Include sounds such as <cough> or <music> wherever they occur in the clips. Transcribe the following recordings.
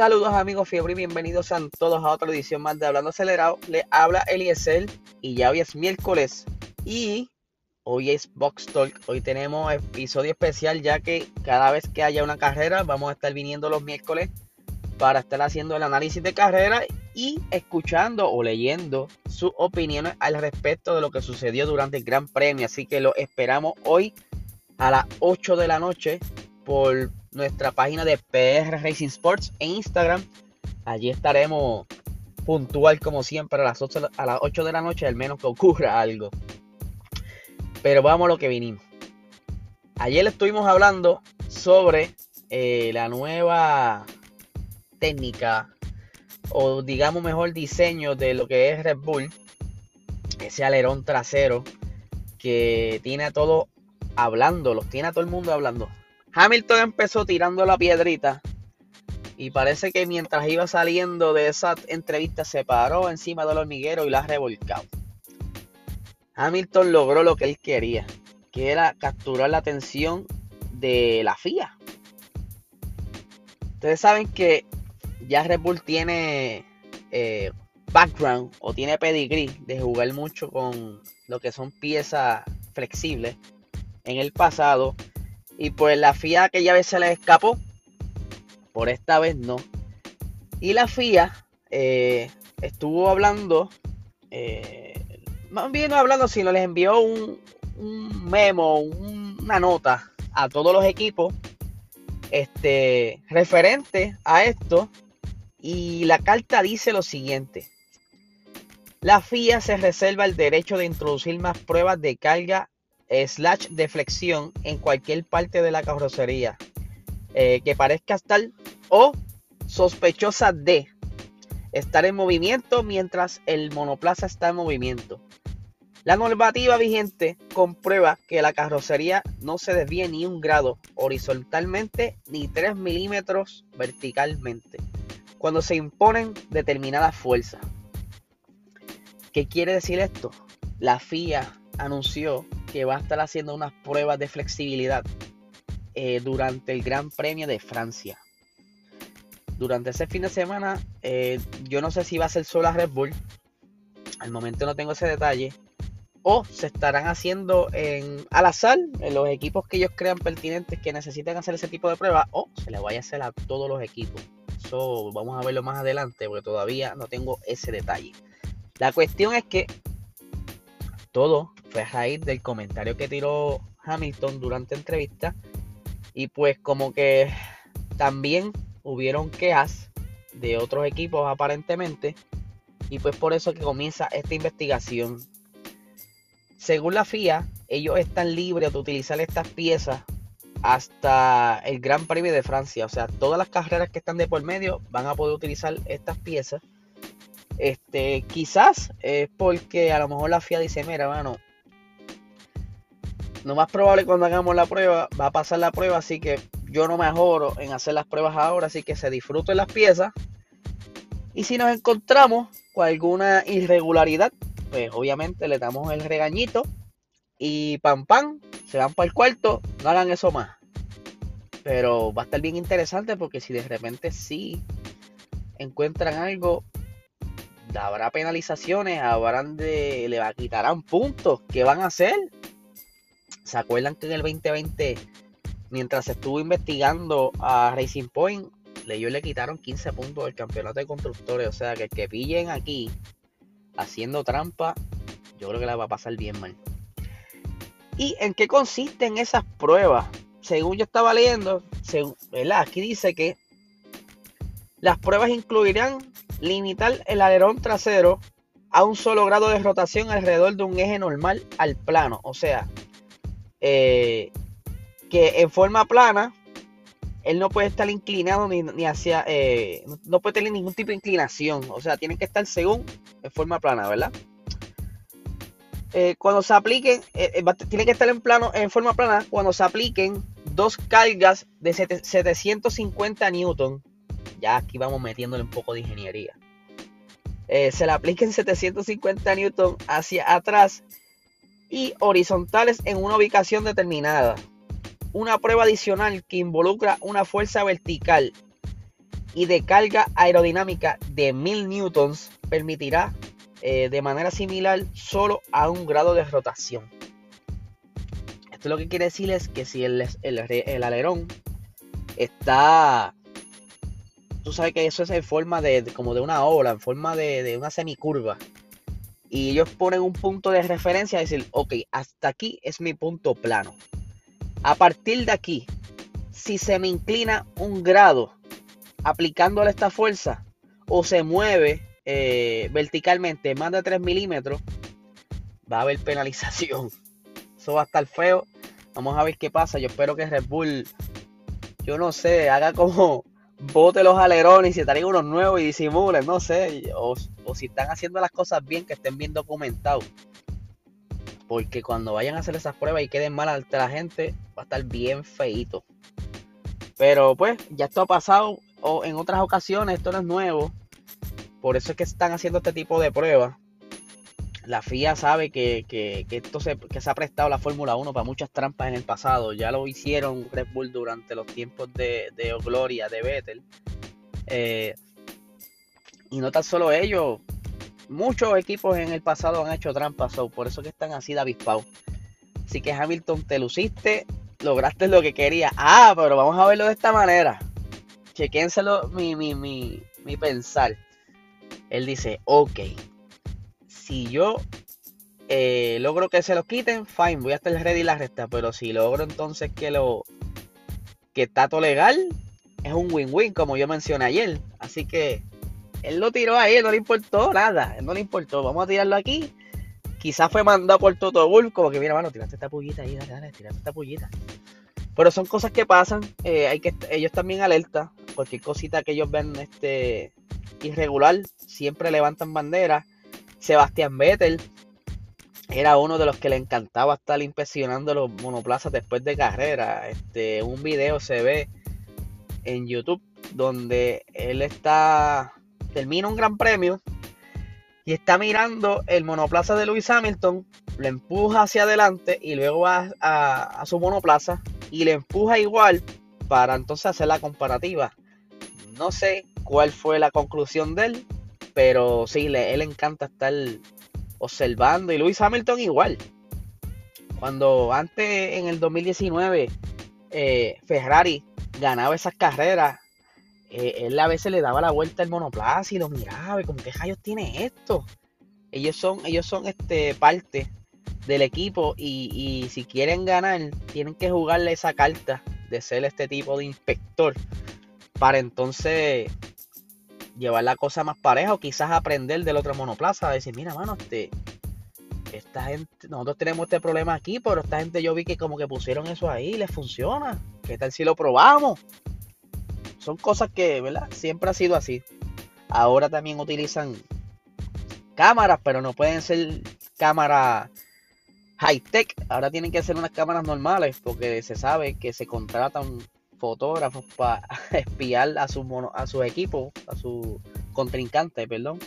Saludos amigos fiebre y bienvenidos a todos a otra edición más de Hablando Acelerado. Le habla Eliezer y ya hoy es miércoles y hoy es Box Talk. Hoy tenemos episodio especial ya que cada vez que haya una carrera vamos a estar viniendo los miércoles para estar haciendo el análisis de carrera y escuchando o leyendo sus opiniones al respecto de lo que sucedió durante el Gran Premio. Así que lo esperamos hoy a las 8 de la noche por nuestra página de PR Racing Sports en Instagram. Allí estaremos puntual como siempre a las 8, a las 8 de la noche, al menos que ocurra algo. Pero vamos a lo que vinimos. Ayer estuvimos hablando sobre eh, la nueva técnica o digamos mejor diseño de lo que es Red Bull. Ese alerón trasero que tiene a todo hablando, los tiene a todo el mundo hablando. Hamilton empezó tirando la piedrita y parece que mientras iba saliendo de esa entrevista se paró encima del hormiguero y la ha revolcado. Hamilton logró lo que él quería, que era capturar la atención de la FIA. Ustedes saben que ya Red Bull tiene eh, background o tiene pedigree de jugar mucho con lo que son piezas flexibles en el pasado y pues la FIA aquella vez se le escapó. Por esta vez no. Y la FIA eh, estuvo hablando. Eh, más bien no hablando, sino les envió un, memo, una nota a todos los equipos. Este. referente a esto. Y la carta dice lo siguiente. La FIA se reserva el derecho de introducir más pruebas de carga slash de flexión en cualquier parte de la carrocería eh, que parezca estar o sospechosa de estar en movimiento mientras el monoplaza está en movimiento. La normativa vigente comprueba que la carrocería no se desvíe ni un grado horizontalmente ni 3 milímetros verticalmente cuando se imponen determinadas fuerzas. ¿Qué quiere decir esto? La FIA anunció que va a estar haciendo unas pruebas de flexibilidad eh, durante el Gran Premio de Francia. Durante ese fin de semana, eh, yo no sé si va a ser solo a Red Bull. Al momento no tengo ese detalle. O se estarán haciendo en, al azar en los equipos que ellos crean pertinentes que necesiten hacer ese tipo de pruebas. O se le vaya a hacer a todos los equipos. Eso vamos a verlo más adelante porque todavía no tengo ese detalle. La cuestión es que todo fue a raíz del comentario que tiró Hamilton durante la entrevista. Y pues como que también hubieron quejas de otros equipos aparentemente. Y pues por eso que comienza esta investigación. Según la FIA, ellos están libres de utilizar estas piezas hasta el Gran Premio de Francia. O sea, todas las carreras que están de por medio van a poder utilizar estas piezas. Este, quizás es porque a lo mejor la FIA dice, mira, bueno, lo más probable cuando hagamos la prueba va a pasar la prueba, así que yo no me mejoro en hacer las pruebas ahora, así que se disfruten las piezas. Y si nos encontramos con alguna irregularidad, pues obviamente le damos el regañito y pam pam, se van para el cuarto, no hagan eso más. Pero va a estar bien interesante porque si de repente sí encuentran algo, habrá penalizaciones, habrán de, le quitarán puntos. ¿Qué van a hacer? ¿Se acuerdan que en el 2020, mientras estuvo investigando a Racing Point, ellos le quitaron 15 puntos del campeonato de constructores? O sea que el que pillen aquí haciendo trampa, yo creo que la va a pasar bien mal. ¿Y en qué consisten esas pruebas? Según yo estaba leyendo, aquí dice que las pruebas incluirán limitar el alerón trasero a un solo grado de rotación alrededor de un eje normal al plano. O sea, eh, que en forma plana, él no puede estar inclinado ni, hacia, eh, no puede tener ningún tipo de inclinación, o sea, tiene que estar según en forma plana, ¿verdad? Eh, cuando se apliquen, tiene que estar en plano, en forma plana, cuando se apliquen dos cargas de 750 newton, ya aquí vamos metiéndole un poco de ingeniería. se le apliquen 750 newton hacia atrás y horizontales en una ubicación determinada. Una prueba adicional que involucra una fuerza vertical y de carga aerodinámica de 1000 newtons permitirá eh, de manera similar solo a un grado de rotación. Esto lo que quiere decir es que si el, el, alerón está tú sabes que eso es en forma de, como de una ola, en forma de, de, una semicurva. Y ellos ponen un punto de referencia y decir, ok, hasta aquí es mi punto plano. A partir de aquí, si se me inclina un grado aplicándole esta fuerza o se mueve eh, verticalmente más de 3 milímetros, va a haber penalización. <laughs> Eso va a estar feo. Vamos a ver qué pasa. Yo espero que Red Bull, yo no sé, haga como bote los alerones y se traigan unos nuevos y disimulen, no sé. O, o si están haciendo las cosas bien, que estén bien documentados. Porque cuando vayan a hacer esas pruebas y queden mal ante la gente, va a estar bien feito. Pero pues, ya esto ha pasado o en otras ocasiones, esto no es nuevo. Por eso es que están haciendo este tipo de pruebas. La FIA sabe que, esto se, que se ha prestado la Fórmula 1 para muchas trampas en el pasado. Ya lo hicieron Red Bull durante los tiempos de, de Gloria, de Vettel. Eh, y no tan solo ellos, muchos equipos en el pasado han hecho trampas, por eso que están así de avispados. Así que Hamilton, te luciste, lograste lo que quería. Ah, pero vamos a verlo de esta manera. Chequénselo mi, mi, mi, mi pensar. Él dice, ok, si yo eh, logro que se lo quiten, fine, voy a estar ready la resta. Pero si logro entonces que lo que está todo legal, es un win-win, como yo mencioné ayer. Así que él lo tiró ahí, no le importó nada, no le importó. Vamos a tirarlo aquí. Quizás fue mandado por Toto Bull, como que mira, mano, tiraste esta pullita ahí, dale, dale, tiraste esta pullita. Pero son cosas que pasan, eh, hay que ellos también alerta, cualquier cosita que ellos ven este irregular, siempre levantan bandera. Sebastián Vettel era uno de los que le encantaba estar impresionando los monoplazas después de carrera. Este, un video se ve en YouTube donde él está termina un gran premio y está mirando el monoplaza de Lewis Hamilton, le empuja hacia adelante y luego va a, su monoplaza y le empuja igual para entonces hacer la comparativa. No sé cuál fue la conclusión de él, pero sí, le, él encanta estar observando y Lewis Hamilton igual. Cuando antes en el 2019 eh, Ferrari ganaba esas carreras eh, él a veces le daba la vuelta al monoplaza y lo miraba y como que rayos tiene esto. Ellos son, ellos son este parte del equipo y, si quieren ganar tienen que jugarle esa carta de ser este tipo de inspector para entonces llevar la cosa más pareja o quizás aprender del otro monoplaza, decir, mira mano, este, esta gente, nosotros tenemos este problema aquí, pero esta gente yo vi que como que pusieron eso ahí, les funciona. ¿Qué tal si lo probamos? son cosas que, ¿verdad? Siempre ha sido así. Ahora también utilizan cámaras, pero no pueden ser cámaras high tech. Ahora tienen que ser unas cámaras normales porque se sabe que se contratan fotógrafos para <laughs> espiar a su mono, a su equipo, a su contrincante, perdón.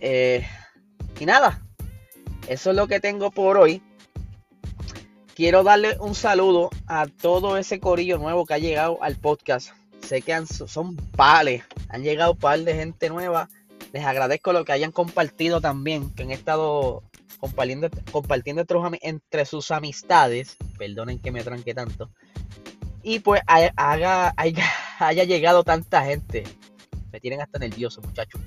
Eh, y nada, eso es lo que tengo por hoy. Quiero darle un saludo a todo ese corillo nuevo que ha llegado al podcast. Sé que son pales, han llegado par de gente nueva. Les agradezco lo que hayan compartido también, que han estado compartiendo, compartiendo entre, sus amistades. Perdonen que me tranque tanto. Y pues haya, <laughs> haya llegado tanta gente. Me tienen hasta nervioso, muchachos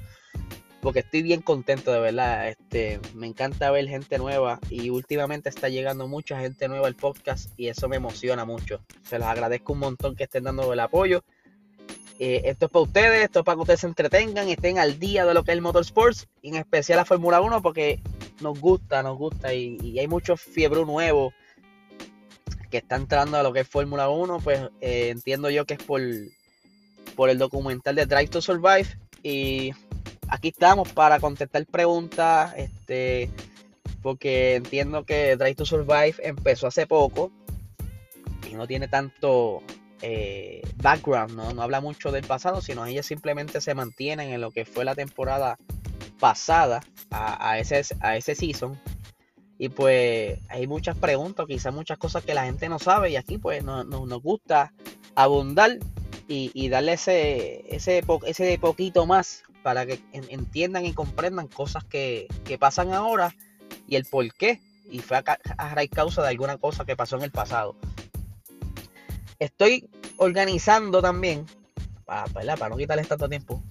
porque estoy bien contento de verdad. Este, me encanta ver gente nueva y últimamente está llegando mucha gente nueva al podcast y eso me emociona mucho. Se los agradezco un montón que estén dando el apoyo. Eh, esto es para ustedes, esto es para que ustedes se entretengan, estén al día de lo que es el motorsports, y en especial la Fórmula 1 porque nos gusta, nos gusta y, hay muchos fiebre nuevos que están entrando a lo que es Fórmula 1, pues eh, entiendo yo que es por, por el documental de Drive to Survive y aquí estamos para contestar preguntas, este, porque entiendo que Drive to Survive empezó hace poco y no tiene tanto eh, background, ¿no? no habla mucho del pasado, sino ellas simplemente se mantienen en lo que fue la temporada pasada a, ese, a ese season. Y pues hay muchas preguntas, quizás muchas cosas que la gente no sabe y aquí pues nos gusta abundar y, darle ese, ese, ese poquito más para que entiendan y comprendan cosas que, pasan ahora y el por qué. Y fue a, a raíz causa de alguna cosa que pasó en el pasado. Estoy organizando también, para, para no quitarles tanto tiempo,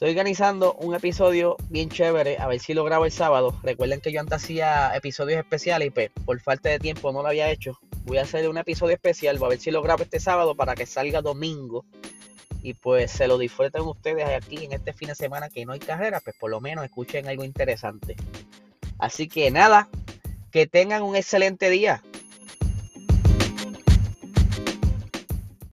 estoy organizando un episodio bien chévere, a ver si lo grabo el sábado. Recuerden que yo antes hacía episodios especiales y pues, por falta de tiempo no lo había hecho. Voy a hacer un episodio especial, a ver si lo grabo este sábado para que salga domingo y pues se lo disfruten ustedes aquí en este fin de semana que no hay carrera, pues por lo menos escuchen algo interesante. Así que nada, que tengan un excelente día.